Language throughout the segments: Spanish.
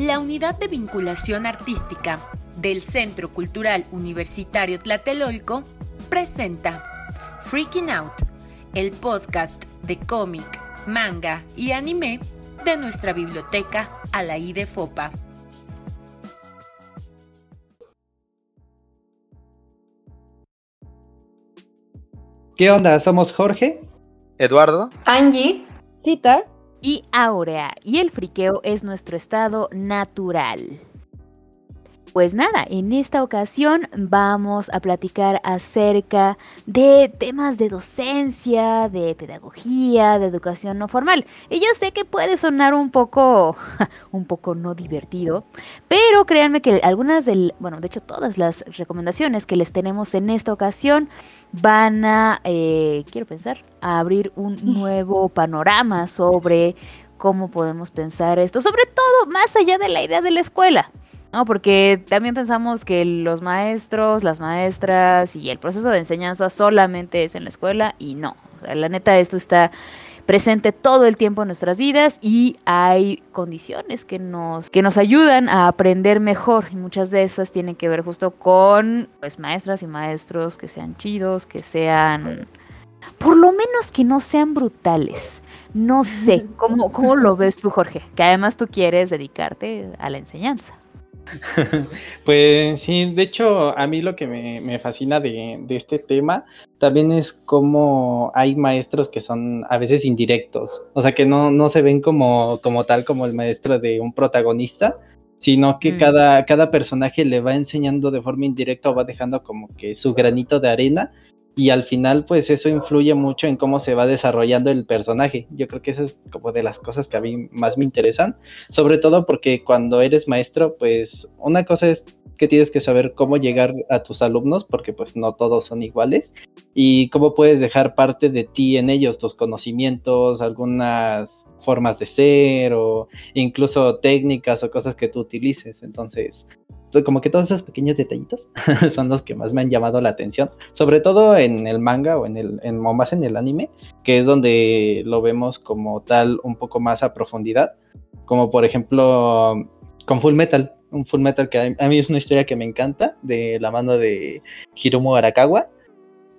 La Unidad de Vinculación Artística del Centro Cultural Universitario Tlatelolco presenta Freaking Out, el podcast de cómic, manga y anime de nuestra biblioteca Alaí de Fopa. ¿Qué onda? Somos Jorge, Eduardo, Angie, Cita y Aurea, y el friqueo es nuestro estado natural. Pues nada, en esta ocasión vamos a platicar acerca de temas de docencia, de pedagogía, de educación no formal. Y yo sé que puede sonar un poco, un poco no divertido, pero créanme que algunas del, bueno, de hecho todas las recomendaciones que les tenemos en esta ocasión van a, eh, quiero pensar, a abrir un nuevo panorama sobre cómo podemos pensar esto, sobre todo más allá de la idea de la escuela. ¿no? Porque también pensamos que los maestros, las maestras y el proceso de enseñanza solamente es en la escuela y no. la neta, esto está presente todo el tiempo en nuestras vidas y hay condiciones que nos, que nos ayudan a aprender mejor y muchas de esas tienen que ver justo con pues maestras y maestros que sean chidos, que sean por lo menos que no sean brutales. No sé, ¿cómo, cómo lo ves tú, Jorge? Que además tú quieres dedicarte a la enseñanza. Pues sí, de hecho, a mí lo que me, fascina de, este tema también es cómo hay maestros que son a veces indirectos, o sea, que no, no se ven como, como tal como el maestro de un protagonista, sino que mm. cada, cada personaje le va enseñando de forma indirecta o va dejando como que su granito de arena y al final pues eso influye mucho en cómo se va desarrollando el personaje. Yo creo que eso es como de las cosas que a mí más me interesan, sobre todo porque cuando eres maestro pues una cosa es que tienes que saber cómo llegar a tus alumnos porque pues no todos son iguales y cómo puedes dejar parte de ti en ellos, tus conocimientos, algunas formas de ser o incluso técnicas o cosas que tú utilices. Entonces, como que todos esos pequeños detallitos son los que más me han llamado la atención, sobre todo en el manga o en el en, más en el anime, que es donde lo vemos como tal un poco más a profundidad, como por ejemplo con Full Metal, un Full Metal que a mí es una historia que me encanta de la mano de Hiromu Arakawa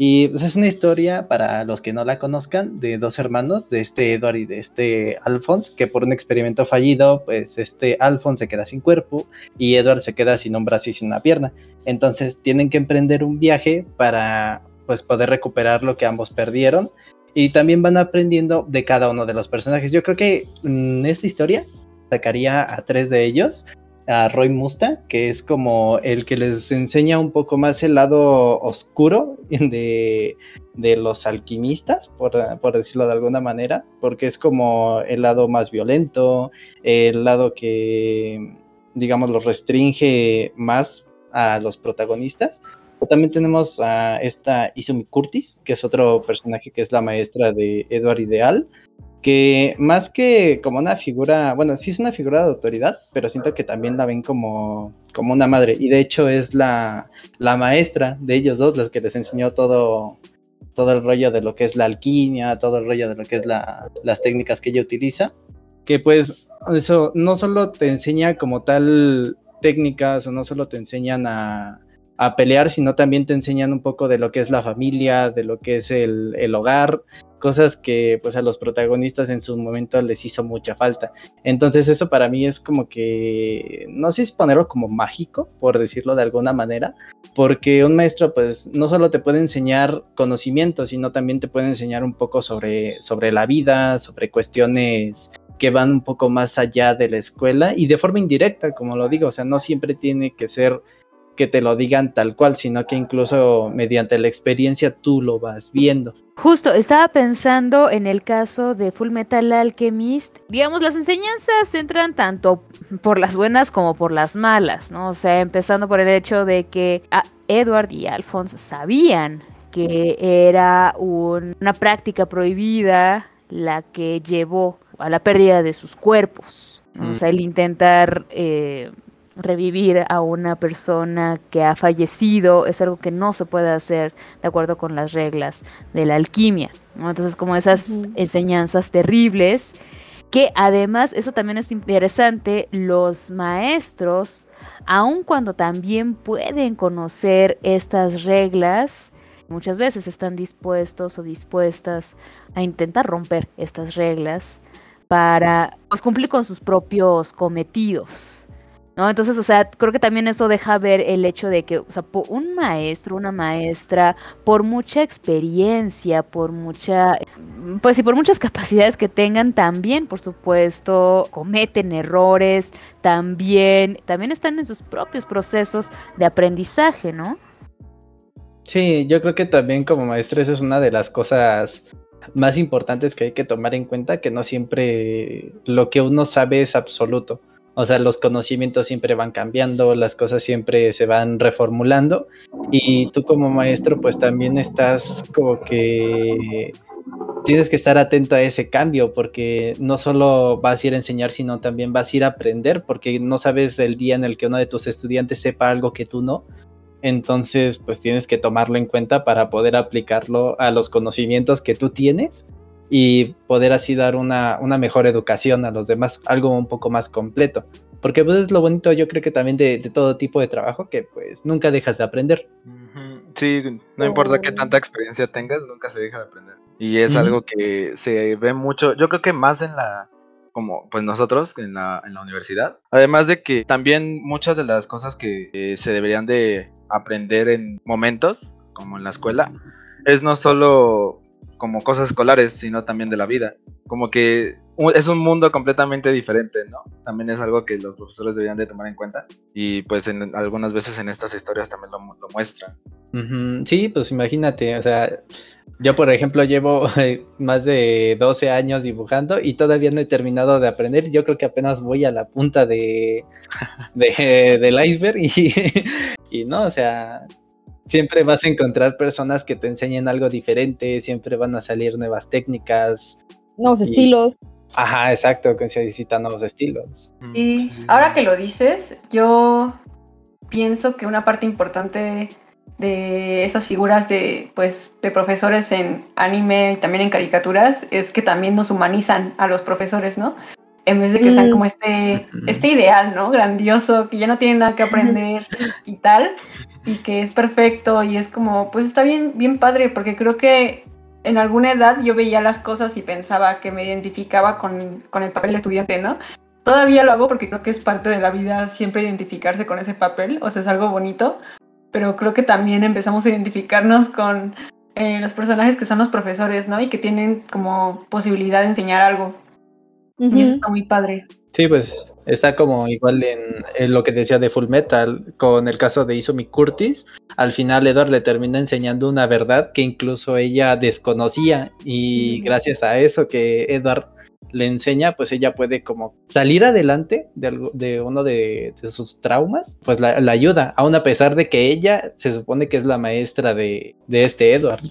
y pues, es una historia, para los que no la conozcan, de dos hermanos, de este Edward y de este Alphonse, que por un experimento fallido, pues este Alphonse se queda sin cuerpo y Edward se queda sin un brazo y sin una pierna. Entonces tienen que emprender un viaje para pues poder recuperar lo que ambos perdieron. Y también van aprendiendo de cada uno de los personajes. Yo creo que en esta historia sacaría a tres de ellos a Roy Musta, que es como el que les enseña un poco más el lado oscuro de, los alquimistas, por, decirlo de alguna manera, porque es como el lado más violento, el lado que, digamos, lo restringe más a los protagonistas. También tenemos a esta Izumi Curtis, que es otro personaje que es la maestra de Edward Ideal, que más que como una figura, bueno, sí es una figura de autoridad, pero siento que también la ven como, como una madre. Y de hecho es la, la maestra de ellos dos, las que les enseñó todo, todo el rollo de lo que es la alquimia, todo el rollo de lo que es la, las técnicas que ella utiliza. Que pues eso no solo te enseña como tal técnicas o no solo te enseñan a, a pelear, sino también te enseñan un poco de lo que es la familia, de lo que es el, el hogar, cosas que pues a los protagonistas en su momento les hizo mucha falta. Entonces eso para mí es como que, no sé si ponerlo como mágico, por decirlo de alguna manera, porque un maestro pues no solo te puede enseñar conocimientos, sino también te puede enseñar un poco sobre, sobre la vida, sobre cuestiones que van un poco más allá de la escuela y de forma indirecta, como lo digo, o sea, no siempre tiene que ser que te lo digan tal cual, sino que incluso mediante la experiencia tú lo vas viendo. Justo, estaba pensando en el caso de Full Metal Alchemist. Digamos, las enseñanzas entran tanto por las buenas como por las malas, ¿no? O sea, empezando por el hecho de que Edward y Alphonse sabían que era una práctica prohibida la que llevó a la pérdida de sus cuerpos. O sea, el intentar eh, revivir a una persona que ha fallecido es algo que no se puede hacer de acuerdo con las reglas de la alquimia. Entonces, como esas enseñanzas terribles que además, eso también es interesante, los maestros, aun cuando también pueden conocer estas reglas, muchas veces están dispuestos o dispuestas a intentar romper estas reglas para pues, cumplir con sus propios cometidos. ¿No? Entonces, o sea, creo que también eso deja ver el hecho de que, o sea, un maestro, una maestra, por mucha experiencia, por mucha, pues sí, por muchas capacidades que tengan, también, por supuesto, cometen errores, también, también están en sus propios procesos de aprendizaje, ¿no? Sí, yo creo que también como maestro eso es una de las cosas más importantes que hay que tomar en cuenta, que no siempre lo que uno sabe es absoluto. O sea, los conocimientos siempre van cambiando, las cosas siempre se van reformulando. Y tú como maestro pues también estás como que tienes que estar atento a ese cambio porque no solo vas a ir a enseñar, sino también vas a ir a aprender porque no sabes el día en el que uno de tus estudiantes sepa algo que tú no. Entonces, pues tienes que tomarlo en cuenta para poder aplicarlo a los conocimientos que tú tienes y poder así dar una, mejor educación a los demás, algo un poco más completo. Porque pues es lo bonito, yo creo que también de, todo tipo de trabajo, que pues nunca dejas de aprender. Sí, no importa qué tanta experiencia tengas, nunca se deja de aprender. Y es algo que se ve mucho, yo creo que más en la, como pues nosotros en la, en la universidad. Además de que también muchas de las cosas que eh, se deberían de aprender en momentos, como en la escuela, es no solo como cosas escolares, sino también de la vida. Como que es un mundo completamente diferente, ¿no? También es algo que los profesores deberían de tomar en cuenta y pues en, algunas veces en estas historias también lo, lo muestran. Sí, pues imagínate, o sea, yo, por ejemplo, llevo más de 12 años dibujando y todavía no he terminado de aprender. Yo creo que apenas voy a la punta de, del iceberg y, y no, o sea, siempre vas a encontrar personas que te enseñen algo diferente, siempre van a salir nuevas técnicas. Nuevos estilos. Ajá, exacto, que se necesitan nuevos estilos. Mm, y ahora que lo dices, yo pienso que una parte importante de esas figuras de, pues, de profesores en anime y también en caricaturas es que también nos humanizan a los profesores, ¿no? En vez de que sean mm. como este, este ideal, ¿no? Grandioso, que ya no tienen nada que aprender y tal, y que es perfecto y es como, pues está bien, bien padre, porque creo que en alguna edad yo veía las cosas y pensaba que me identificaba con, con el papel de estudiante, ¿no? Todavía lo hago porque creo que es parte de la vida siempre identificarse con ese papel, o sea, es algo bonito, pero creo que también empezamos a identificarnos con eh, los personajes que son los profesores, ¿no? Y que tienen como posibilidad de enseñar algo. Y eso está muy padre. Sí, pues está como igual en, lo que decía de Full Metal, con el caso de Izumi Curtis. Al final Edward le termina enseñando una verdad que incluso ella desconocía y gracias a eso que Edward le enseña, pues ella puede como salir adelante de, de uno de, sus traumas, pues la, ayuda, aun a pesar de que ella se supone que es la maestra de, de este Edward.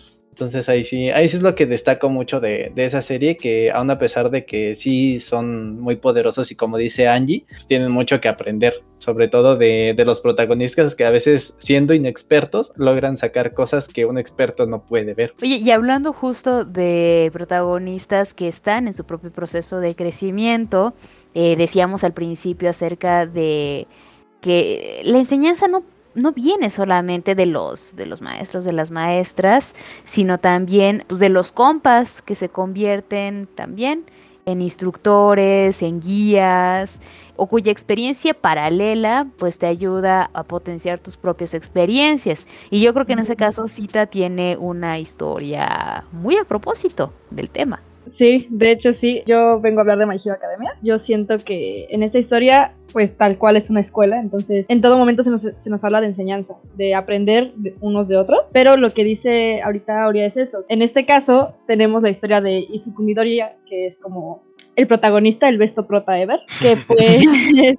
Entonces ahí sí, ahí sí es lo que destaco mucho de, esa serie, que aún a pesar de que sí son muy poderosos y como dice Angie, pues tienen mucho que aprender, sobre todo de, los protagonistas que a veces siendo inexpertos logran sacar cosas que un experto no puede ver. Oye, y hablando justo de protagonistas que están en su propio proceso de crecimiento, eh, decíamos al principio acerca de que la enseñanza no no viene solamente de los, de los maestros, de las maestras, sino también pues, de los compas que se convierten también en instructores, en guías, o cuya experiencia paralela pues te ayuda a potenciar tus propias experiencias. Y yo creo que en ese caso Cita tiene una historia muy a propósito del tema. Sí, de hecho sí, yo vengo a hablar de My Hero Academia. Yo siento que en esta historia, pues tal cual es una escuela, entonces en todo momento se nos, se nos habla de enseñanza, de aprender unos de otros, pero lo que dice ahorita Aurea es eso. En este caso tenemos la historia de Izuku Midoriya, que es como el protagonista, el besto prota ever, que pues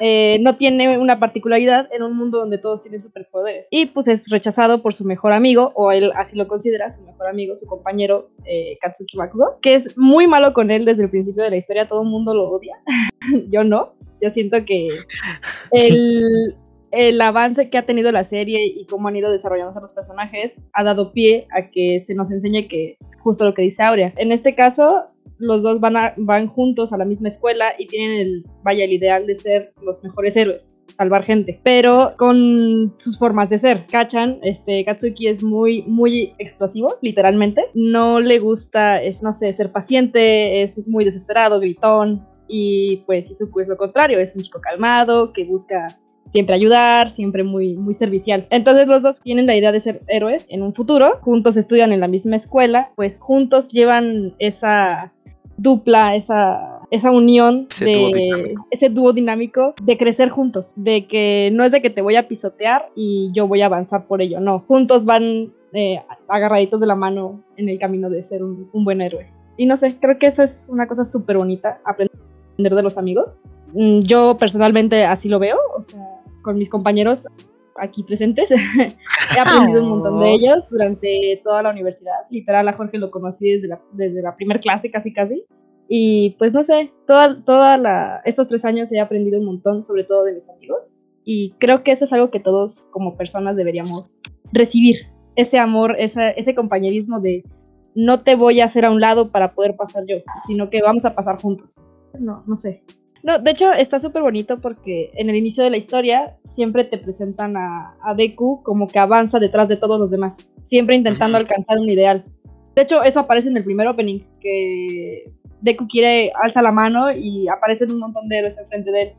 Eh, no tiene una particularidad en un mundo donde todos tienen superpoderes. Y pues es rechazado por su mejor amigo, o él así lo considera, su mejor amigo, su compañero eh, Katsuki Bakugo, que es muy malo con él desde el principio de la historia, todo el mundo lo odia. Yo no. Yo siento que el, el avance que ha tenido la serie y cómo han ido desarrollándose los personajes ha dado pie a que se nos enseñe que justo lo que dice Aurea. En este caso, los dos van, van juntos a la misma escuela y tienen el, vaya, el ideal de ser los mejores héroes salvar gente, pero con sus formas de ser. Kachan, este, Katsuki es muy, muy explosivo, literalmente. No le gusta, es, no sé, ser paciente, es muy desesperado, gritón, y pues Izuku es lo contrario, es un chico calmado, que busca siempre ayudar, siempre muy, muy servicial. Entonces los dos tienen la idea de ser héroes en un futuro, juntos estudian en la misma escuela, pues juntos llevan esa dupla, esa, esa unión Ese de ese dúo dinámico de crecer juntos, de que no es de que te voy a pisotear y yo voy a avanzar por ello, no, juntos van eh, agarraditos de la mano en el camino de ser un, un buen héroe. Y no sé, creo que eso es una cosa súper bonita, aprender de los amigos. Mm, Yo personalmente así lo veo, o sea, con mis compañeros aquí presentes. He aprendido un montón de Oh. ellos durante toda la universidad. Literal, a Jorge lo conocí desde la, desde la primer clase, casi casi. Y pues no sé, toda, toda la, estos tres años he aprendido un montón, sobre todo de mis amigos. Y creo que eso es algo que todos como personas deberíamos recibir. Ese amor, esa, ese compañerismo de no te voy a hacer a un lado para poder pasar yo, sino que vamos a pasar juntos. No, no sé. No, de hecho está súper bonito porque en el inicio de la historia siempre te presentan a, a Deku como que avanza detrás de todos los demás, siempre intentando alcanzar un ideal. De hecho, eso aparece en el primer opening, que Deku quiere, alza la mano y aparecen un montón de héroes enfrente de él.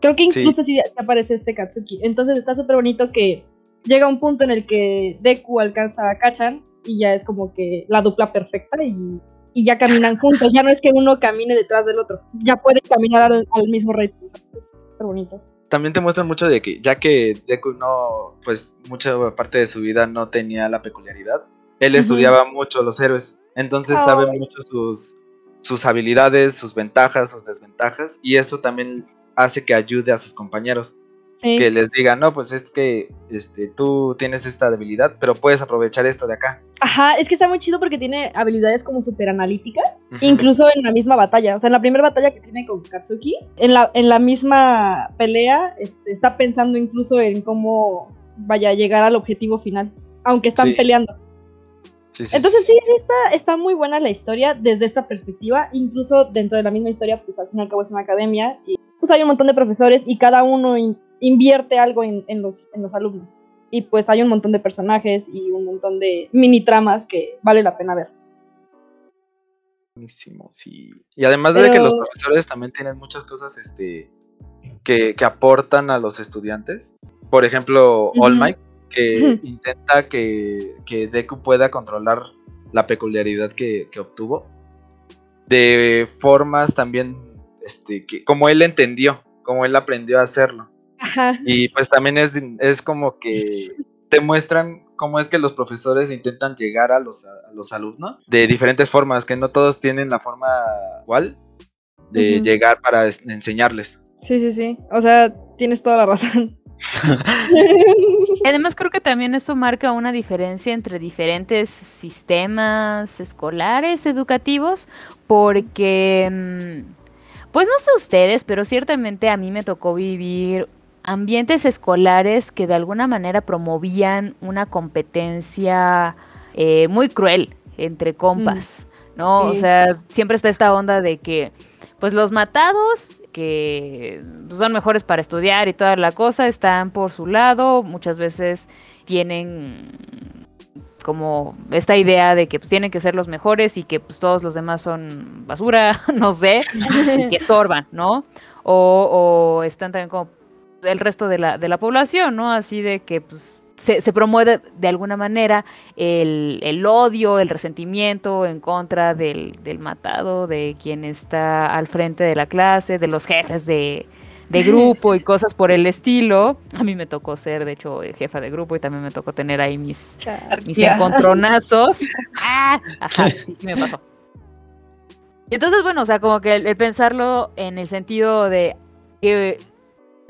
Creo que incluso sí aparece este Katsuki. Entonces está súper bonito que llega un punto en el que Deku alcanza a Kachan y ya es como que la dupla perfecta y, y ya caminan juntos. Ya no es que uno camine detrás del otro, ya pueden caminar al, al mismo ritmo. Es súper bonito. También te muestran mucho de que, ya que Deku no, pues mucha parte de su vida no tenía la peculiaridad, él Ujú. estudiaba mucho los héroes, entonces sabe Ay. mucho sus, sus habilidades, sus ventajas, sus desventajas, y eso también hace que ayude a sus compañeros, Sí. que les diga, no, pues es que este, tú tienes esta debilidad, pero puedes aprovechar esto de acá. Ajá, es que está muy chido porque tiene habilidades como súper analíticas, Ujú. incluso en la misma batalla. O sea, en la primera batalla que tiene con Katsuki, en la, en la misma pelea, este, está pensando incluso en cómo vaya a llegar al objetivo final, aunque están Sí. peleando. Sí, sí, Entonces sí, sí, está, está muy buena la historia desde esta perspectiva, incluso dentro de la misma historia, pues al fin y al cabo es una academia y pues hay un montón de profesores y cada uno invierte algo en, en los, en los alumnos. Y pues hay un montón de personajes y un montón de mini tramas que vale la pena ver. Buenísimo, sí. Y además de que los profesores también tienen muchas cosas este, que, que aportan a los estudiantes. Por ejemplo, All. Might, que intenta que, que Deku pueda controlar la peculiaridad que, que obtuvo. De formas también, este, que, como él entendió, como él aprendió a hacerlo. Ajá. Y pues también es, es como que te muestran cómo es que los profesores intentan llegar a los, a los alumnos de diferentes formas, que no todos tienen la forma igual de llegar para es- enseñarles. Sí, sí, sí. O sea, tienes toda la razón. Y Además creo que también eso marca una diferencia entre diferentes sistemas escolares, educativos, porque, mm, pues no sé ustedes, pero ciertamente a mí me tocó vivir ambientes escolares que de alguna manera promovían una competencia eh, muy cruel entre compas, ¿no? O sea, siempre está esta onda de que, pues los matados que son mejores para estudiar y toda la cosa, están por su lado, muchas veces tienen como esta idea de que pues, tienen que ser los mejores y que pues todos los demás son basura, no sé, y que estorban, ¿no? O, o están también como el resto de la, de la población, ¿no? Así de que pues se, se promueve de alguna manera el, el odio, el resentimiento en contra del, del matado, de quien está al frente de la clase, de los jefes de, de grupo y cosas por el estilo. A mí me tocó ser, de hecho, jefa de grupo y también me tocó tener ahí mis, mis encontronazos. Ah, ajá, sí, sí me pasó. Y entonces, bueno, o sea, como que el, el pensarlo en el sentido de que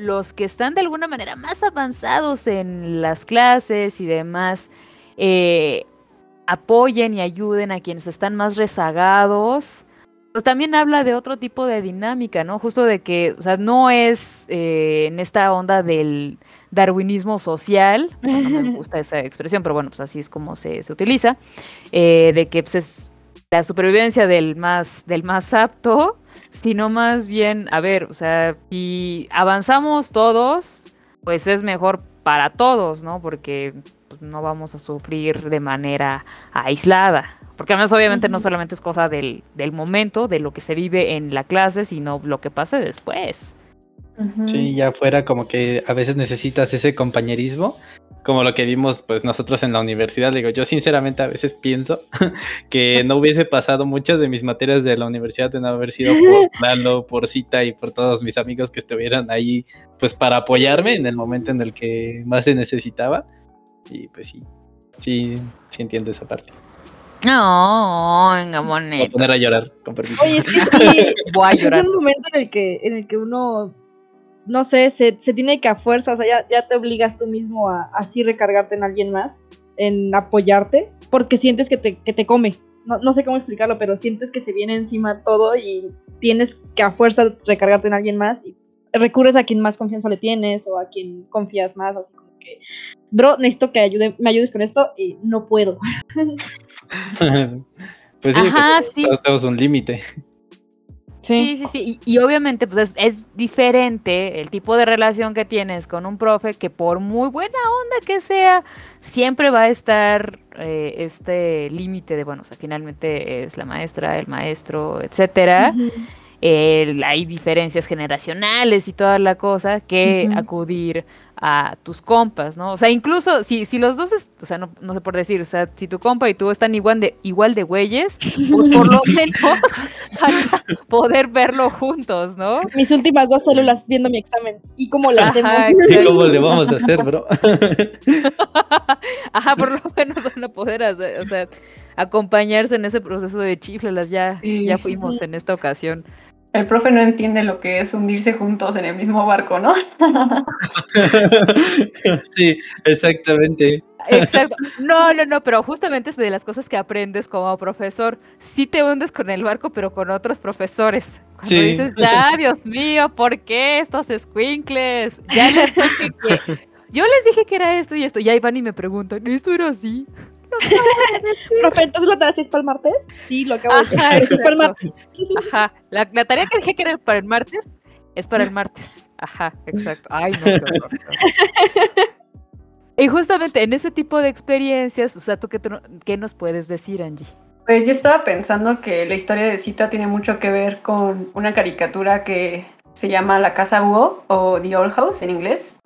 los que están de alguna manera más avanzados en las clases y demás, eh, apoyen y ayuden a quienes están más rezagados, pues también habla de otro tipo de dinámica, ¿no? Justo de que, o sea, no es eh, en esta onda del darwinismo social, no me gusta esa expresión, pero bueno, pues así es como se, se utiliza, eh, de que pues, es la supervivencia del más, del más apto, sino más bien, a ver, o sea, si avanzamos todos, pues es mejor para todos, ¿no? Porque pues, no vamos a sufrir de manera aislada. Porque además obviamente no solamente es cosa del, del momento, de lo que se vive en la clase, sino lo que pase después. Sí, ya fuera como que a veces necesitas ese compañerismo, como lo que vimos pues nosotros en la universidad. Digo, yo sinceramente a veces pienso que no hubiese pasado muchas de mis materias de la universidad de no haber sido por Lalo, por Cita y por todos mis amigos que estuvieran ahí pues para apoyarme en el momento en el que más se necesitaba. Y pues sí, sí, sí entiendo esa parte. No, venga, Voy a poner a llorar, con permiso. Oye, es que sí, Voy a llorar. Es un momento en el que, en el que uno, no sé, se, se tiene que a fuerza, o sea, ya, ya te obligas tú mismo a así recargarte en alguien más, en apoyarte, porque sientes que te, que te come. No, no sé cómo explicarlo, pero sientes que se viene encima todo y tienes que a fuerza recargarte en alguien más y recurres a quien más confianza le tienes o a quien confías más, así como que, bro, necesito que ayude, me ayudes con esto y no puedo. pues sí, Ajá, pues, sí. todos tenemos un límite. Sí, sí, sí. Y, y obviamente, pues es, es diferente el tipo de relación que tienes con un profe que por muy buena onda que sea, siempre va a estar eh, este límite de, bueno, o sea, finalmente es la maestra, el maestro, etcétera. El- hay diferencias generacionales y toda la cosa que acudir a tus compas, ¿no? O sea, incluso si, si los dos, es- o sea, no, no sé por decir, o sea, si tu compa y tú están igual de, igual de güeyes, pues por lo menos van a poder verlo juntos, ¿no? Mis últimas dos células viendo mi examen y cómo lo hacemos. Ajá. ¿cómo le vamos a hacer, bro? Ajá, por lo menos van a poder hacer, o sea, acompañarse en ese proceso de chiflelas, ya, ya fuimos en esta ocasión. El profe no entiende lo que es hundirse juntos en el mismo barco, ¿no? sí, exactamente. Exacto. No, no, no, pero justamente es de las cosas que aprendes como profesor. Sí te hundes con el barco, pero con otros profesores. Cuando Sí. dices, ya, Dios mío, ¿por qué estos squinkles? Ya les dije que... Yo les dije que era esto y esto. Y ahí van y me preguntan, ¿esto era así? Profe, entonces la tarea sí es para el martes. Sí, lo acabo de decir. Ajá, sí es para el martes. Ajá. La, la tarea que dije que era para el martes es para el martes. Ajá, exacto. Ay, no, qué horror. Y justamente en ese tipo de experiencias, o sea, ¿tú qué, te- qué nos puedes decir, Angie? Pues yo estaba pensando que la historia de Cita tiene mucho que ver con una caricatura que se llama La Casa Búho o The Old House en inglés.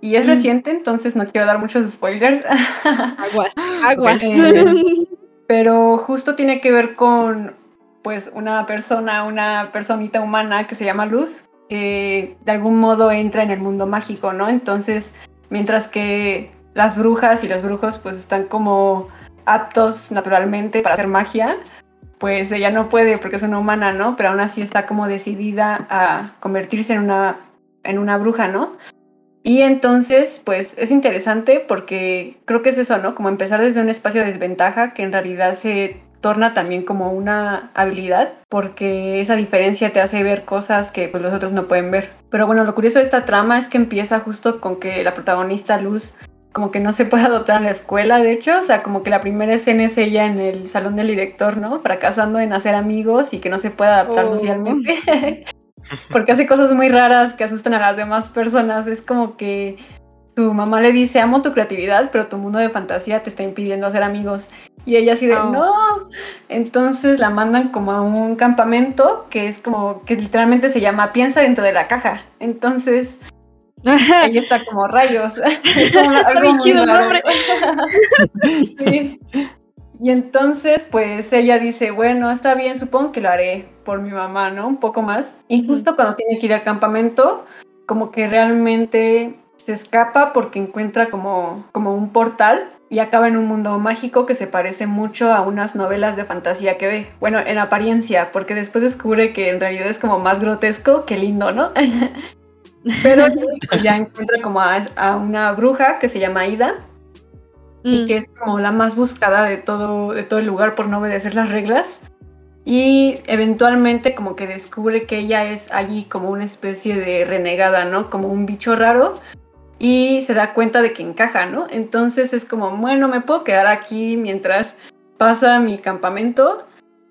Y es Mm. reciente, entonces no quiero dar muchos spoilers. Agua, agua. Eh, pero justo tiene que ver con pues una persona, una personita humana que se llama Luz, que de algún modo entra en el mundo mágico, ¿no? Entonces, mientras que las brujas y los brujos pues están como aptos naturalmente para hacer magia, pues ella no puede porque es una humana, ¿no? Pero aún así está como decidida a convertirse en una, en una bruja, ¿no? Y entonces, pues es interesante porque creo que es eso, ¿no? Como empezar desde un espacio de desventaja que en realidad se torna también como una habilidad porque esa diferencia te hace ver cosas que pues los otros no pueden ver. Pero bueno, lo curioso de esta trama es que empieza justo con que la protagonista Luz como que no se puede adoptar en la escuela, de hecho, o sea, como que la primera escena es ella en el salón del director, ¿no? Fracasando en hacer amigos y que no se puede adaptar Oh. socialmente. porque hace cosas muy raras que asustan a las demás personas. Es como que su mamá le dice, amo tu creatividad, pero tu mundo de fantasía te está impidiendo hacer amigos. Y ella así de, Oh. no. Entonces la mandan como a un campamento que es como, que literalmente se llama Piensa dentro de la caja. Entonces ella está como rayos. Es como algo muy raro. nombre. Sí. Y entonces, pues ella dice, bueno, está bien, supongo que lo haré por mi mamá, ¿no? Un poco más. Y justo cuando tiene que ir al campamento, como que realmente se escapa porque encuentra como, como un portal y acaba en un mundo mágico que se parece mucho a unas novelas de fantasía que ve. Bueno, en apariencia, porque después descubre que en realidad es como más grotesco que lindo, ¿no? Pero ya encuentra como a, a una bruja que se llama Ida y Mm. que es como la más buscada de todo, de todo el lugar por no obedecer las reglas. y eventualmente como que descubre que ella es allí como una especie de renegada, ¿no? Como un bicho raro y se da cuenta de que encaja, ¿no? Entonces es como, bueno, me puedo quedar aquí mientras pasa mi campamento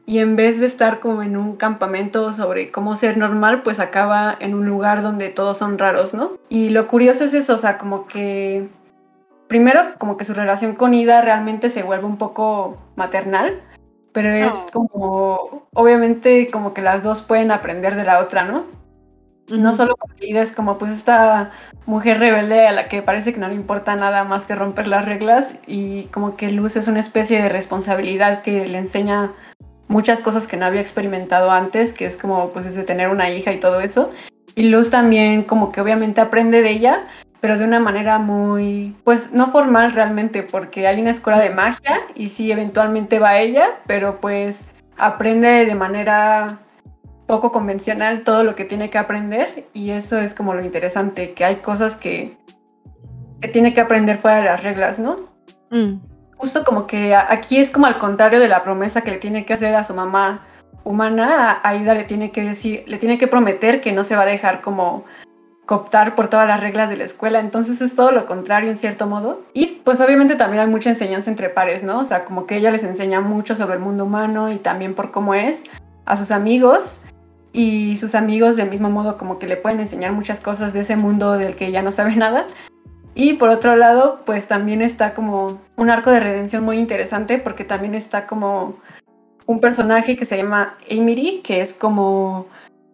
y en vez de estar como en un campamento sobre cómo ser normal, pues acaba en un lugar donde todos son raros, ¿no? Y lo curioso es eso, o sea, como que primero como que su relación con Ida realmente se vuelve un poco maternal, pero es como, obviamente como que las dos pueden aprender de la otra, ¿no? No solo porque Ida es como pues esta mujer rebelde a la que parece que no le importa nada más que romper las reglas y como que Luz es una especie de responsabilidad que le enseña muchas cosas que no había experimentado antes, que es como pues de tener una hija y todo eso. Y Luz también como que obviamente aprende de ella, pero de una manera muy, pues no formal realmente, porque hay una escuela de magia y sí, eventualmente va ella, pero pues aprende de manera poco convencional todo lo que tiene que aprender y eso es como lo interesante, que hay cosas que, que tiene que aprender fuera de las reglas, ¿no? Mm justo como que aquí es como al contrario de la promesa que le tiene que hacer a su mamá humana, a Aida le tiene que decir, le tiene que prometer que no se va a dejar como cooptar por todas las reglas de la escuela, entonces es todo lo contrario en cierto modo. Y pues obviamente también hay mucha enseñanza entre pares, ¿no? O sea, como que ella les enseña mucho sobre el mundo humano y también por cómo es a sus amigos y sus amigos del mismo modo como que le pueden enseñar muchas cosas de ese mundo del que ella no sabe nada. Y por otro lado, pues también está como un arco de redención muy interesante porque también está como un personaje que se llama Emily, que es como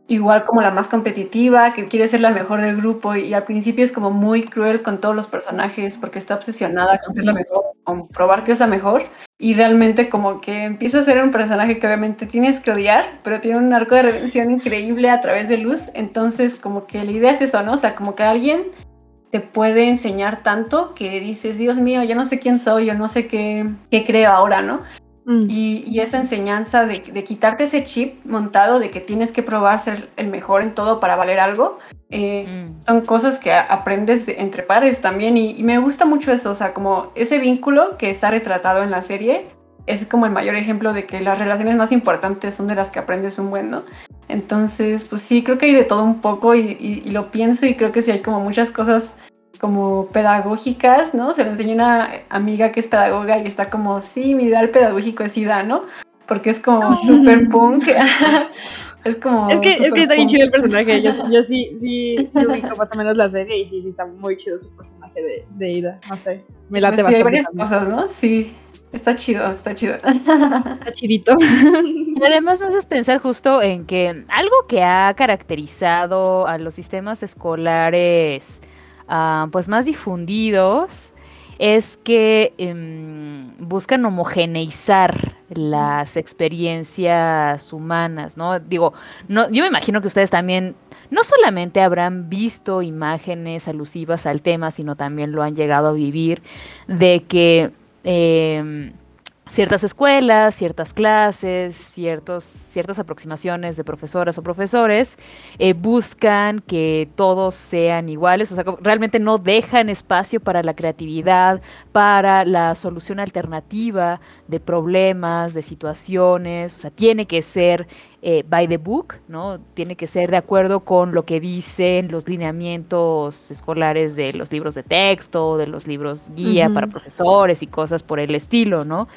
igual como la más competitiva, que quiere ser la mejor del grupo y al principio es como muy cruel con todos los personajes porque está obsesionada con ser la mejor, con probar que es la mejor y realmente como que empieza a ser un personaje que obviamente tienes que odiar, pero tiene un arco de redención increíble a través de Luz, entonces como que la idea es eso, ¿no? O sea, como que alguien te puede enseñar tanto que dices, Dios mío, ya no sé quién soy, yo no sé qué, qué creo ahora, ¿no? Mm. Y, esa enseñanza de, quitarte ese chip montado de que tienes que probar ser el mejor en todo para valer algo, eh, mm. son cosas que aprendes entre pares también y, y, me gusta mucho eso, o sea, como ese vínculo que está retratado en la serie es como el mayor ejemplo de que las relaciones más importantes son de las que aprendes un buen, ¿no? Entonces, pues sí, creo que hay de todo un poco y, y lo pienso y creo que sí hay como muchas cosas como pedagógicas, ¿no? Se lo enseñó una amiga que es pedagoga y está como, sí, mi ideal pedagógico es IDA, ¿no? Porque es como super punk. es como. Es que, es que está bien chido el personaje. Yo, yo sí, sí, sí ubico más o menos la serie y sí, sí está muy chido su personaje de, de Ida. No sé. Me late bastante. Hay varias cosas, ¿no? Sí. Está chido, está chido. Está chidito. Y además me haces pensar justo en que algo que ha caracterizado a los sistemas escolares Ah, pues más difundidos es que em, buscan homogeneizar las experiencias humanas, ¿no? Digo, no, yo me imagino que ustedes también no solamente habrán visto imágenes alusivas al tema, sino también lo han llegado a vivir de que em, ciertas escuelas, ciertas clases, ciertos, ciertas aproximaciones de profesoras o profesores eh, buscan que todos sean iguales, o sea, realmente no dejan espacio para la creatividad, para la solución alternativa de problemas, de situaciones, o sea, tiene que ser eh, by the book, ¿no? Tiene que ser de acuerdo con lo que dicen los lineamientos escolares de los libros de texto, de los libros guía para profesores y cosas por el estilo, ¿no?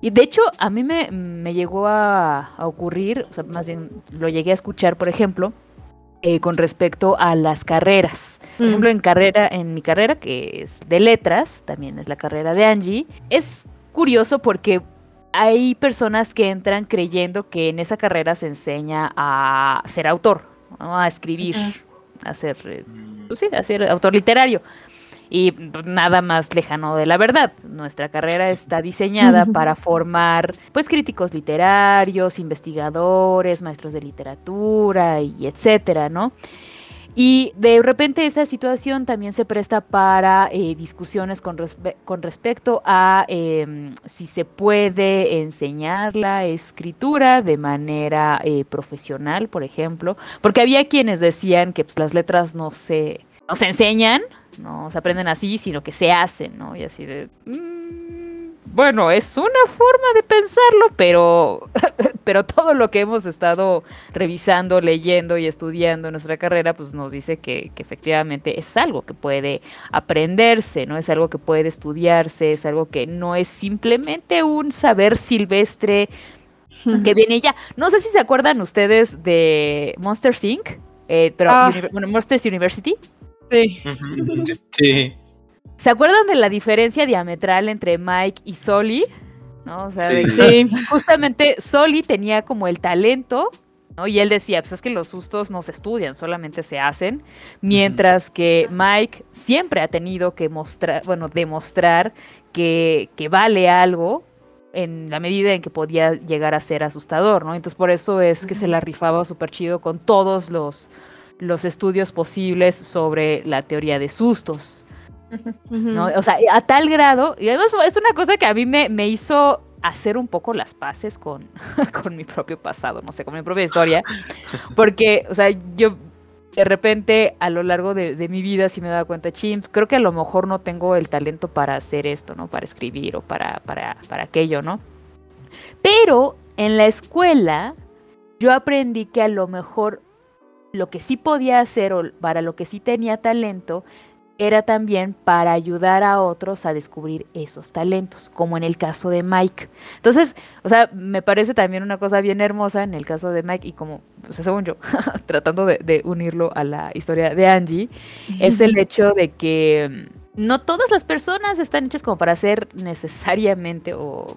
Y de hecho, a mí me, me llegó a, ocurrir, o sea, más bien lo llegué a escuchar, por ejemplo, eh, con respecto a las carreras. Por ejemplo, en carrera, en mi carrera, que es de letras, también es la carrera de Angie, es curioso porque hay personas que entran creyendo que en esa carrera se enseña a ser autor, a escribir, a ser, eh, pues sí, a ser autor literario. Y nada más lejano de la verdad. Nuestra carrera está diseñada para formar, pues, críticos literarios, investigadores, maestros de literatura y etcétera, ¿no? Y de repente esa situación también se presta para eh, discusiones con, con, respecto a em, si se puede enseñar la escritura de manera eh, profesional, por ejemplo, porque había quienes decían que pues, las letras no se, no se enseñan, no se aprenden así, sino que se hacen, ¿no? Y así de... Mm, bueno, es una forma de pensarlo, pero, pero todo lo que hemos estado revisando, leyendo y estudiando en nuestra carrera, pues nos dice que, que efectivamente es algo que puede aprenderse, ¿no? Es algo que puede estudiarse, es algo que no es simplemente un saber silvestre que viene ya. No sé si se acuerdan ustedes de Monster Inc., eh, pero Ah. Uni- bueno, Monsters University. Sí. Sí. ¿Se acuerdan de la diferencia diametral entre Mike y Soli? ¿No? O sea, de Sí. que Sí. justamente Soli tenía como el talento, ¿no? Y él decía, pues es que los sustos no se estudian, solamente se hacen, mientras que Mike siempre ha tenido que mostrar, bueno, demostrar que, que vale algo en la medida en que podía llegar a ser asustador, ¿no? Entonces por eso es que se la rifaba súper chido con todos los, los estudios posibles sobre la teoría de sustos. ¿No? O sea, a tal grado, y además es una cosa que a mí me, me hizo hacer un poco las paces con, con mi propio pasado, no sé, con mi propia historia, porque, o sea, yo de repente a lo largo de, de mi vida sí me he dado cuenta, chim, creo que a lo mejor no tengo el talento para hacer esto, ¿no? Para escribir o para, para, para aquello, ¿no? Pero en la escuela yo aprendí que a lo mejor lo que sí podía hacer o para lo que sí tenía talento era también para ayudar a otros a descubrir esos talentos, como en el caso de Mike. Entonces, o sea, me parece también una cosa bien hermosa en el caso de Mike y como, o sea, según yo, tratando de, de unirlo a la historia de Angie, es el hecho de que mm, no todas las personas están hechas como para ser necesariamente o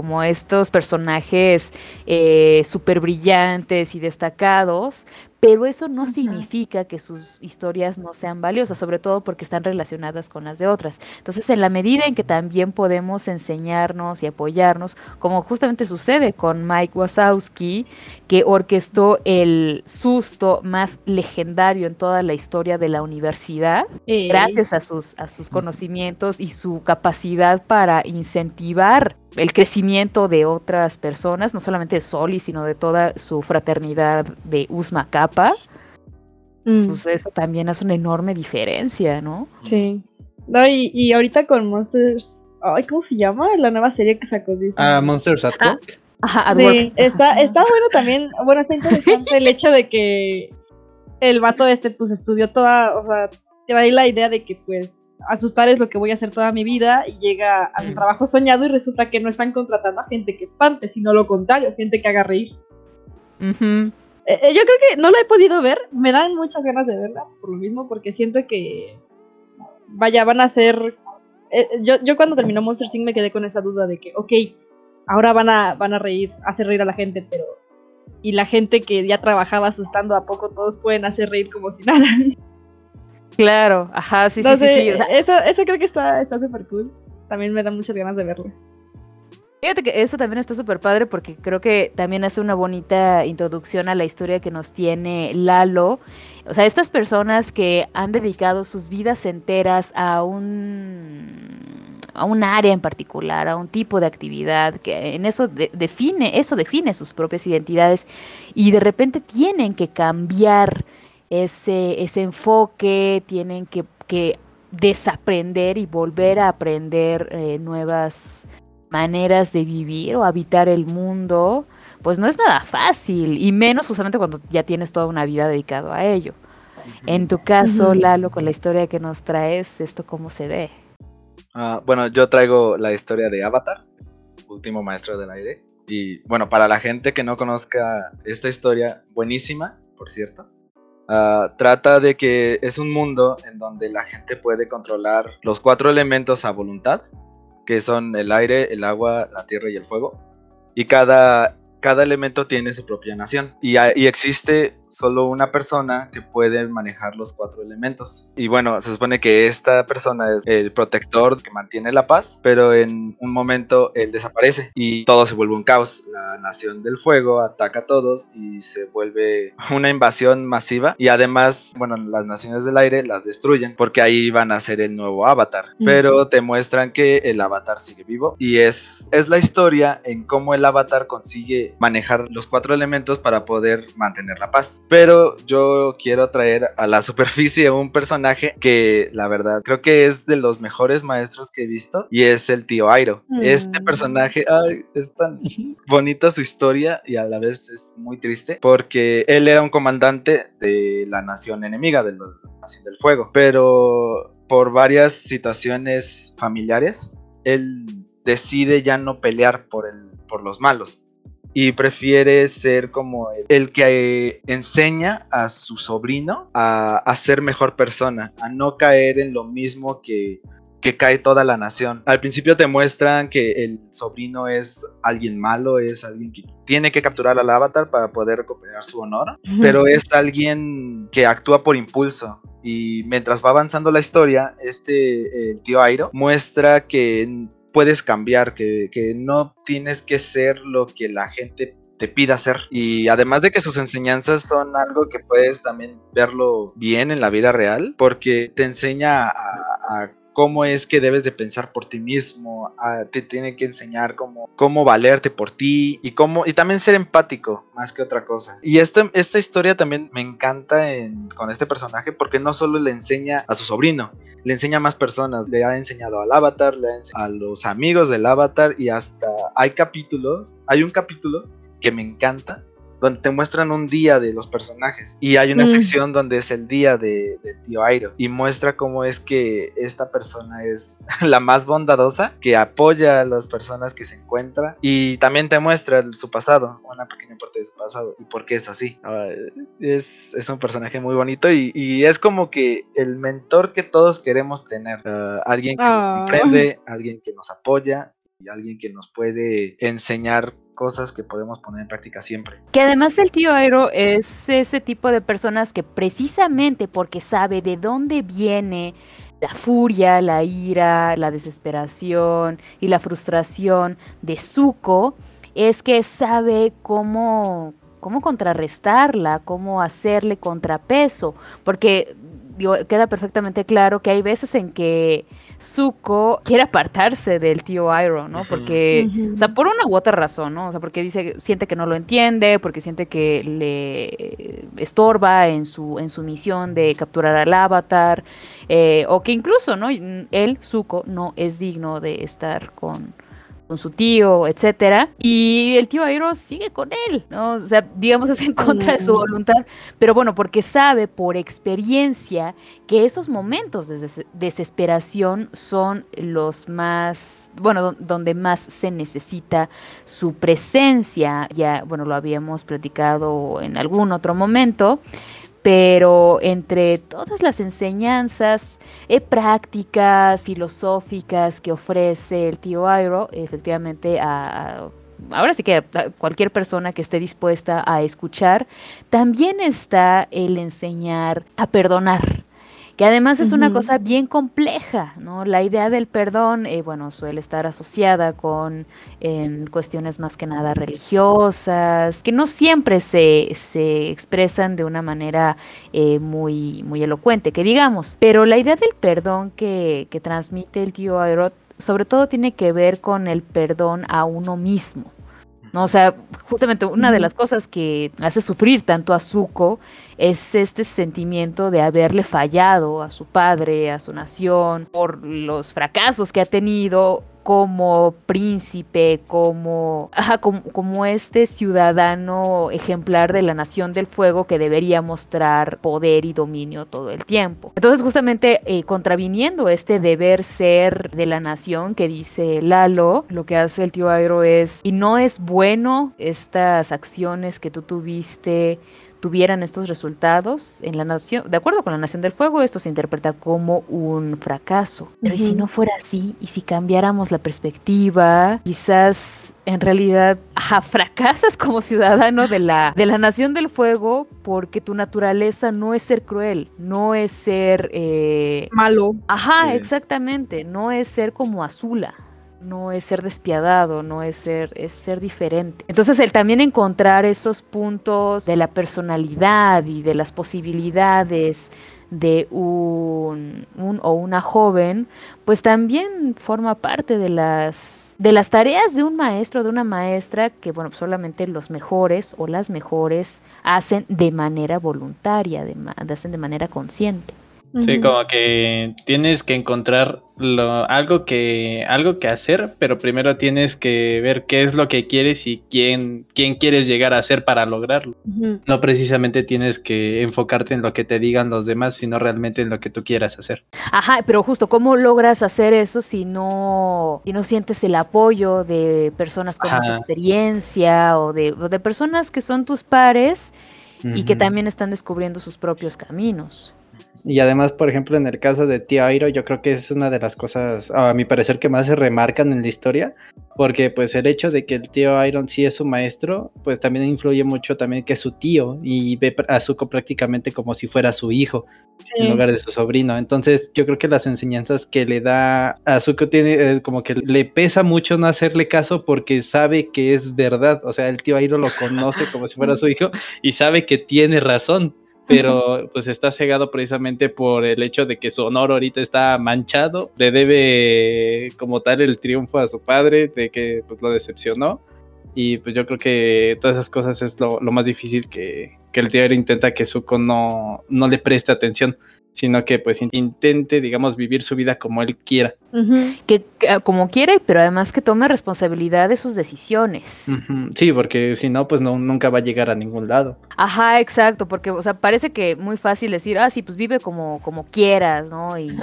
como estos personajes eh, súper brillantes y destacados, pero eso no significa que sus historias no sean valiosas, sobre todo porque están relacionadas con las de otras. Entonces, en la medida en que también podemos enseñarnos y apoyarnos, como justamente sucede con Mike Wazowski, que orquestó el susto más legendario en toda la historia de la universidad, Eh, gracias a sus, a sus conocimientos y su capacidad para incentivar el crecimiento de otras personas, no solamente de Soli, sino de toda su fraternidad de Usma Kappa, mm, pues eso también hace una enorme diferencia, ¿no? sí. No, y, y ahorita con Monsters. Ay, ¿cómo se llama? La nueva serie que sacó Disney. Ah, Monsters at Ah, Work. Ajá, at Sí, work. está, está bueno también, bueno, está interesante el hecho de que el vato este pues estudió toda, o sea, te va ahí la idea de que pues asustar es lo que voy a hacer toda mi vida y llega a su trabajo soñado y resulta que no están contratando a gente que espante, sino lo contrario, gente que haga reír. Eh, eh, yo creo que no la he podido ver, me dan muchas ganas de verla por lo mismo, porque siento que, vaya, van a ser... eh, yo, yo cuando terminó Monster Inc. me quedé con esa duda de que, ok, ahora van a, van a reír, hacer reír a la gente, pero... Y la gente que ya trabajaba asustando a poco, todos pueden hacer reír como si nada. Claro, ajá, sí, sí, sí, sí. o sea, eso, eso creo que está está súper cool. También me da muchas ganas de verlo. Fíjate que eso también está súper padre porque creo que también hace una bonita introducción a la historia que nos tiene Lalo. O sea, estas personas que han dedicado sus vidas enteras a un a un área en particular, a un tipo de actividad que en eso de- define, eso define sus propias identidades y de repente tienen que cambiar ese, ese enfoque, tienen que, que desaprender y volver a aprender eh, nuevas maneras de vivir o habitar el mundo, pues no es nada fácil, y menos justamente cuando ya tienes toda una vida dedicado a ello. En tu caso. Lalo, con la historia que nos traes, ¿esto cómo se ve? Ah, bueno, yo traigo la historia de Avatar, último maestro del aire. Y bueno, para la gente que no conozca esta historia, buenísima, por cierto. Ah, trata de que es un mundo en donde la gente puede controlar los cuatro elementos a voluntad, que son el aire, el agua, la tierra y el fuego. Y cada, cada elemento tiene su propia nación. Y, hay- y existe solo una persona que puede manejar los cuatro elementos. Y bueno, se supone que esta persona es el protector que mantiene la paz, pero en un momento él desaparece y todo se vuelve un caos. La nación del fuego ataca a todos y se vuelve una invasión masiva. Y además, bueno, las naciones del aire las destruyen porque ahí van a ser el nuevo avatar. Pero te muestran que el avatar sigue vivo y es, es la historia en cómo el avatar consigue manejar los cuatro elementos para poder mantener la paz. Pero yo quiero traer a la superficie un personaje que la verdad creo que es de los mejores maestros que he visto y es el tío Airo. Este Mm. personaje, ay, es tan bonita su historia y a la vez es muy triste porque él era un comandante de la nación enemiga, de la nación del fuego, pero por varias situaciones familiares, él decide ya no pelear por, el, por los malos y prefiere ser como el, el que eh, enseña a su sobrino a, a ser mejor persona, a no caer en lo mismo que, que cae toda la nación. Al principio te muestran que el sobrino es alguien malo, es alguien que tiene que capturar al avatar para poder recuperar su honor, pero es alguien que actúa por impulso. Y mientras va avanzando la historia, este el tío Airo muestra que puedes cambiar, que, que no tienes que ser lo que la gente te pida hacer. Y además de que sus enseñanzas son algo que puedes también verlo bien en la vida real, porque te enseña a, a cómo es que debes de pensar por ti mismo, a- te tiene que enseñar cómo, cómo valerte por ti y cómo y también ser empático más que otra cosa. Y esta, esta historia también me encanta en- con este personaje porque no solo le enseña a su sobrino, le enseña a más personas, le ha enseñado al avatar, le ha a los amigos del avatar y hasta hay capítulos, hay un capítulo que me encanta donde te muestran un día de los personajes. Y hay una Mm. sección donde es el día de, tío Airo. Y muestra cómo es que esta persona es la más bondadosa que apoya a las personas que se encuentra. Y también te muestra su pasado. Una pequeña parte de su pasado y por qué es así. Ah, es, es un personaje muy bonito y, y es como que el mentor que todos queremos tener. Ah, alguien que nos Ah. comprende alguien que nos apoya y alguien que nos puede enseñar cosas que podemos poner en práctica siempre. Que además el tío Airo es ese tipo de personas que precisamente porque sabe de dónde viene la furia, la ira, la desesperación y la frustración de Zuko, es que sabe cómo, cómo contrarrestarla, cómo hacerle contrapeso, porque digo, queda perfectamente claro que hay veces en que Zuko quiere apartarse del tío Airo, ¿no? Porque o sea, por una u otra razón, ¿no? O sea, porque dice, siente que no lo entiende, porque siente que le estorba en su, en su misión de capturar al avatar, eh, o que incluso, ¿no? Él, Zuko, no es digno de estar con, con su tío, etcétera. Y el tío Airo sigue con él, ¿no? O sea, digamos, es en contra de su voluntad, pero bueno, porque sabe por experiencia que esos momentos de des- desesperación son los más, bueno, don- donde más se necesita su presencia. Ya, bueno, lo habíamos platicado en algún otro momento. Pero entre todas las enseñanzas eh, prácticas, filosóficas que ofrece el tío Airo, efectivamente a, ahora sí que a cualquier persona que esté dispuesta a escuchar, también está el enseñar a perdonar. Que además es una cosa bien compleja, ¿no? La idea del perdón, eh, bueno, suele estar asociada con em, cuestiones más que nada religiosas, que no siempre se, se expresan de una manera eh, muy, muy elocuente, que digamos. Pero la idea del perdón que, que transmite el tío Aerot, sobre todo tiene que ver con el perdón a uno mismo. ¿No? O sea, justamente una de las cosas que hace sufrir tanto a Zuko es este sentimiento de haberle fallado a su padre, a su nación, por los fracasos que ha tenido como príncipe, como, ajá, como, este ciudadano ejemplar de la Nación del Fuego que debería mostrar poder y dominio todo el tiempo. Entonces, justamente eh, contraviniendo este deber ser de la nación que dice Lalo, lo que hace el tío Airo es, y no es bueno estas acciones que tú tuviste tuvieran estos resultados en la nación, de acuerdo con la Nación del Fuego, esto se interpreta como un fracaso. Pero ¿y si no fuera así? ¿Y si cambiáramos la perspectiva? Quizás en realidad ajá, fracasas como ciudadano de la, de la Nación del Fuego porque tu naturaleza no es ser cruel, no es ser... eh, Malo. Ajá, Sí. exactamente, no es ser como Azula. No es ser despiadado, no es ser, es ser diferente. Entonces, el también encontrar esos puntos de la personalidad y de las posibilidades de un, un o una joven, pues también forma parte de las de las tareas de un maestro, de una maestra, que bueno, solamente los mejores o las mejores hacen de manera voluntaria, de, hacen de manera consciente. Sí, como que tienes que encontrar lo, algo que algo que hacer, pero primero tienes que ver qué es lo que quieres y quién quién quieres llegar a ser para lograrlo. No precisamente tienes que enfocarte en lo que te digan los demás, sino realmente en lo que tú quieras hacer. Ajá, pero justo cómo logras hacer eso si no si no sientes el apoyo de personas con más experiencia o de, de personas que son tus pares y que también están descubriendo sus propios caminos. Y además, por ejemplo, en el caso de Tío Airo, yo creo que es una de las cosas, a mi parecer, que más se remarcan en la historia, porque pues el hecho de que el tío Iron sí es su maestro, pues también influye mucho también que es su tío y ve a Zuko prácticamente como si fuera su hijo en lugar de su sobrino. Entonces, yo creo que las enseñanzas que le da a Zuko tiene eh, como que le pesa mucho no hacerle caso porque sabe que es verdad. O sea, el tío Airo lo conoce como si fuera su hijo y sabe que tiene razón pero pues está cegado precisamente por el hecho de que su honor ahorita está manchado, le debe como tal el triunfo a su padre, de que pues lo decepcionó, y pues yo creo que todas esas cosas es lo, más difícil que, que el tío intenta que Zuko no, no le preste atención sino que pues intente, digamos, vivir su vida como él quiera. que, ah, como quiere, pero además que tome responsabilidad de sus decisiones. Sí, porque si no, pues no, nunca va a llegar a ningún lado. Ajá, exacto, porque, o sea, parece que muy fácil decir, ah, sí, pues vive como, como quieras, ¿no? Y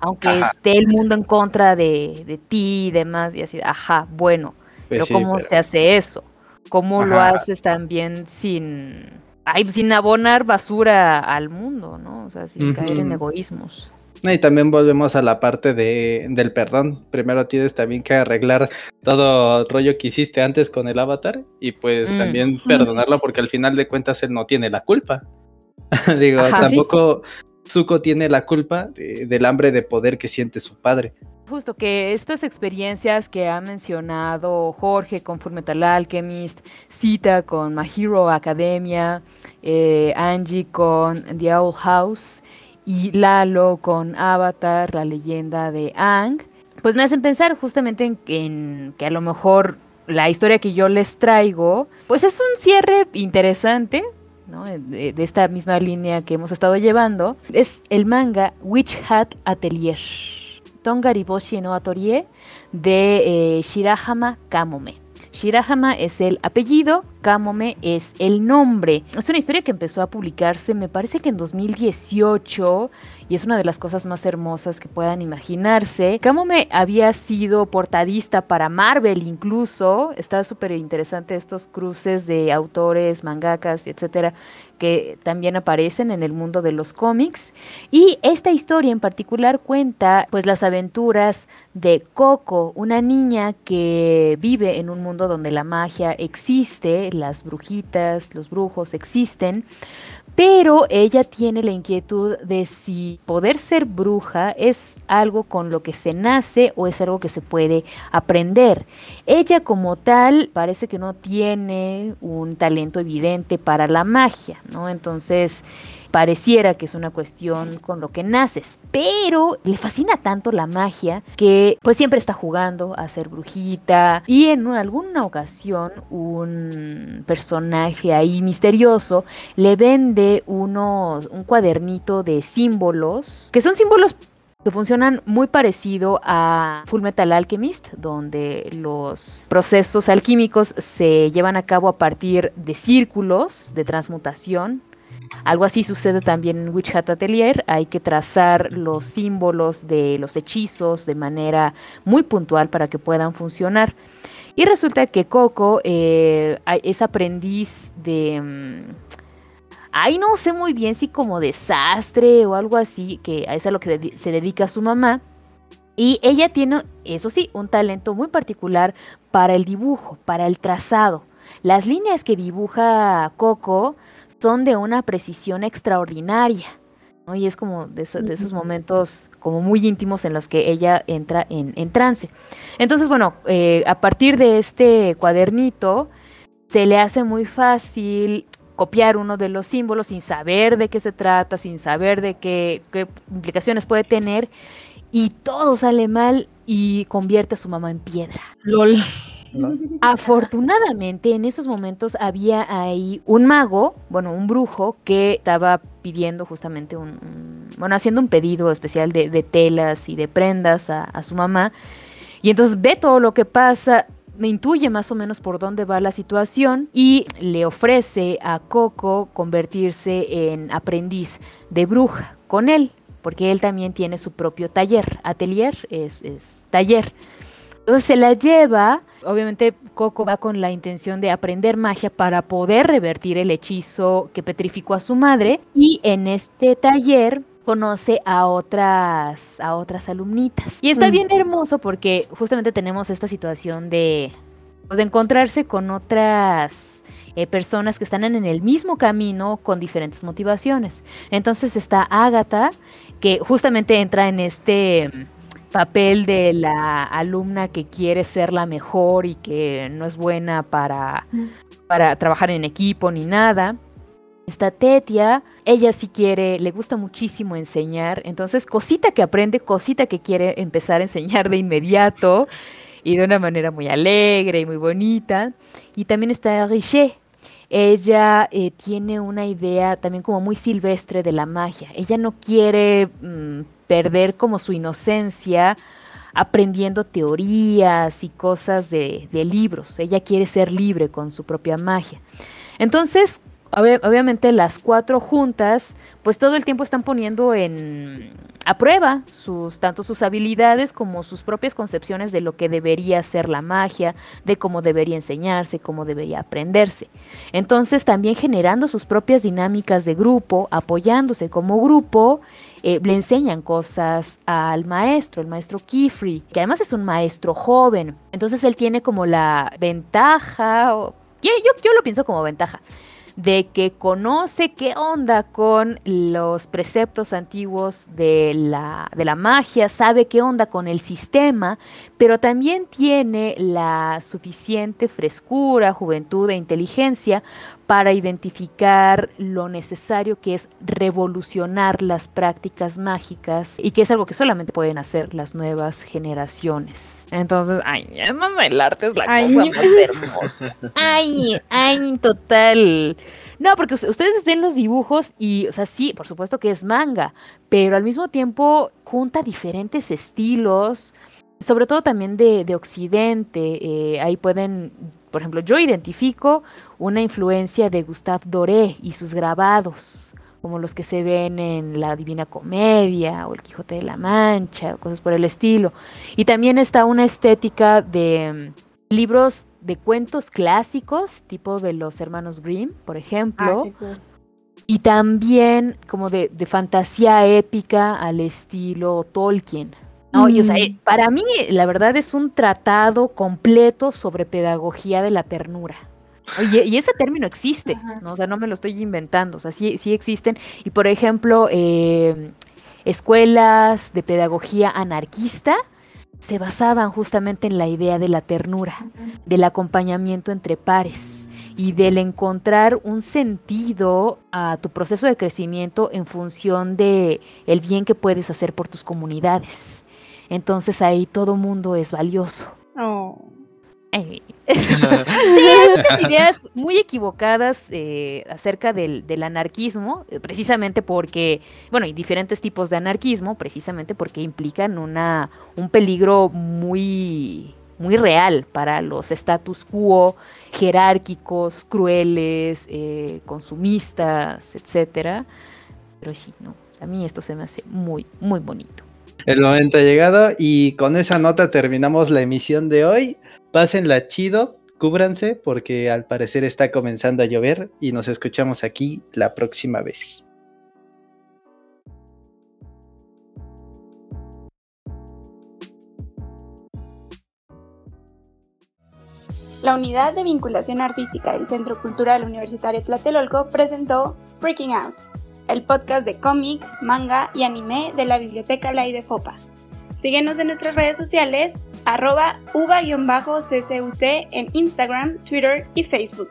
aunque esté el mundo en contra de, de, ti y demás, y así, ajá, bueno, pues pero ¿cómo se hace eso? ¿Cómo lo haces también sin ay, sin abonar basura al mundo, ¿no? O sea, sin caer en egoísmos. Y también volvemos a la parte de, del perdón. Primero tienes también que arreglar todo el rollo que hiciste antes con el avatar y pues mm. también perdonarlo porque al final de cuentas él no tiene la culpa. Digo, tampoco Zuko tiene la culpa del hambre de poder que siente su padre. Justo que estas experiencias que ha mencionado Jorge con Fullmetal Alchemist, Cita con My Hero Academia, eh, Angie con The Owl House y Lalo con Avatar, la leyenda de Ang, pues me hacen pensar justamente en, que a lo mejor la historia que yo les traigo, pues es un cierre interesante, de, de, esta misma línea que hemos estado llevando, es el manga Witch Hat Atelier. Tongariboshi no Atorie de eh, Shirahama Kamome. Shirahama es el apellido, Kamome es el nombre. Es una historia que empezó a publicarse, me parece que en 2018, y es una de las cosas más hermosas que puedan imaginarse. Kamome había sido portadista para Marvel incluso. Está súper interesante estos cruces de autores, mangakas, etcétera, que también aparecen en el mundo de los cómics. Y esta historia en particular cuenta pues las aventuras de Coco, una niña que vive en un mundo donde la magia existe, las brujitas, los brujos existen, pero ella tiene la inquietud de si poder ser bruja es algo con lo que se nace o es algo que se puede aprender. Ella como tal parece que no tiene un talento evidente para la magia, ¿no? Entonces pareciera que es una cuestión con lo que naces, pero le fascina tanto la magia que pues siempre está jugando a ser brujita y en alguna ocasión un personaje ahí misterioso le vende unos un cuadernito de símbolos que son símbolos que funcionan muy parecido a Full Metal Alchemist, donde los procesos alquímicos se llevan a cabo a partir de círculos de transmutación algo así sucede también en Witch Hat Atelier. Hay que trazar los símbolos de los hechizos de manera muy puntual para que puedan funcionar. Y resulta que Coco eh, es aprendiz de... Mm, ay, no sé muy bien si como desastre o algo así, que es a lo que se dedica su mamá. Y ella tiene, eso sí, un talento muy particular para el dibujo, para el trazado. Las líneas que dibuja Coco son de una precisión extraordinaria. ¿no? Y es como de, esos momentos como muy íntimos en los que ella entra en, trance. Entonces, bueno, eh, a partir de este cuadernito, se le hace muy fácil copiar uno de los símbolos sin saber de qué se trata, sin saber de qué, qué implicaciones puede tener y todo sale mal y convierte a su mamá en piedra. LOL. Afortunadamente, en esos momentos había ahí un mago, bueno, un brujo, que estaba pidiendo justamente un, bueno, haciendo un pedido especial de, telas y de prendas a, a, su mamá. Y entonces ve todo lo que pasa, me intuye más o menos por dónde va la situación y le ofrece a Coco convertirse en aprendiz de bruja con él, porque él también tiene su propio taller. Atelier es, es taller. Entonces se la lleva, obviamente Coco va con la intención de aprender magia para poder revertir el hechizo que petrificó a su madre y en este taller conoce a otras a otras alumnitas. Y está bien hermoso porque justamente tenemos esta situación de, pues, de encontrarse con otras eh, personas que están en el mismo camino con diferentes motivaciones. Entonces está Agatha, que justamente entra en este papel de la alumna que quiere ser la mejor y que no es buena para, para trabajar en equipo ni nada. Esta Tetia, ella sí quiere, le gusta muchísimo enseñar, entonces cosita que aprende, cosita que quiere empezar a enseñar de inmediato y de una manera muy alegre y muy bonita. Y también está Richer, ella eh, tiene una idea también como muy silvestre de la magia. Ella no quiere mm, perder como su inocencia aprendiendo teorías y cosas de, libros. Ella quiere ser libre con su propia magia. Entonces, obviamente las cuatro juntas, pues todo el tiempo están poniendo en a prueba sus tanto sus habilidades como sus propias concepciones de lo que debería ser la magia, de cómo debería enseñarse, cómo debería aprenderse. Entonces, también generando sus propias dinámicas de grupo, apoyándose como grupo eh, le enseñan cosas al maestro, el maestro Kifri, que además es un maestro joven. Entonces él tiene como la ventaja, yo, yo lo pienso como ventaja, de que conoce qué onda con los preceptos antiguos de la, de la magia, sabe qué onda con el sistema, pero también tiene la suficiente frescura, juventud e inteligencia para identificar lo necesario que es revolucionar las prácticas mágicas y que es algo que solamente pueden hacer las nuevas generaciones. Entonces, ay, además el arte es la cosa más hermosa. Ay, ay, total. No, porque ustedes ven los dibujos y, o sea, sí, por supuesto que es manga, pero al mismo tiempo junta diferentes estilos, sobre todo también de, de Occidente. Eh, ahí pueden por ejemplo, yo identifico una influencia de Gustave Doré y sus grabados, como los que se ven en la Divina Comedia o el Quijote de la Mancha, o cosas por el estilo. Y también está una estética de mm, libros de cuentos clásicos, tipo de los hermanos Grimm, por ejemplo. Ah, y también como de, de fantasía épica al estilo Tolkien. Mm. para mí, la verdad, es un tratado completo sobre pedagogía de la ternura. y ese término existe, ¿no? O sea, no me lo estoy inventando, o sea, sí, sí existen. Y por ejemplo, eh, escuelas de pedagogía anarquista se basaban justamente en la idea de la ternura, del acompañamiento entre pares y del encontrar un sentido a tu proceso de crecimiento en función de el bien que puedes hacer por tus comunidades. Entonces ahí todo mundo es valioso. Oh. sí, hay muchas ideas muy equivocadas eh, acerca del, anarquismo, eh, precisamente porque, bueno, hay diferentes tipos de anarquismo, precisamente porque implican una, un peligro muy, muy real para los status quo jerárquicos, crueles, eh, consumistas, etcétera. Pero sí, no, a mí esto se me hace muy, muy bonito. El momento ha llegado y con esa nota terminamos la emisión de hoy. Pásenla chido, cúbranse porque al parecer está comenzando a llover y nos escuchamos aquí la próxima vez. La unidad de vinculación artística del Centro Cultural Universitario Tlatelolco presentó Freaking Out el podcast de cómic, manga y anime de la Biblioteca Lai de Fopa. Síguenos en nuestras redes sociales, arroba uva-ccut en Instagram, Twitter y Facebook.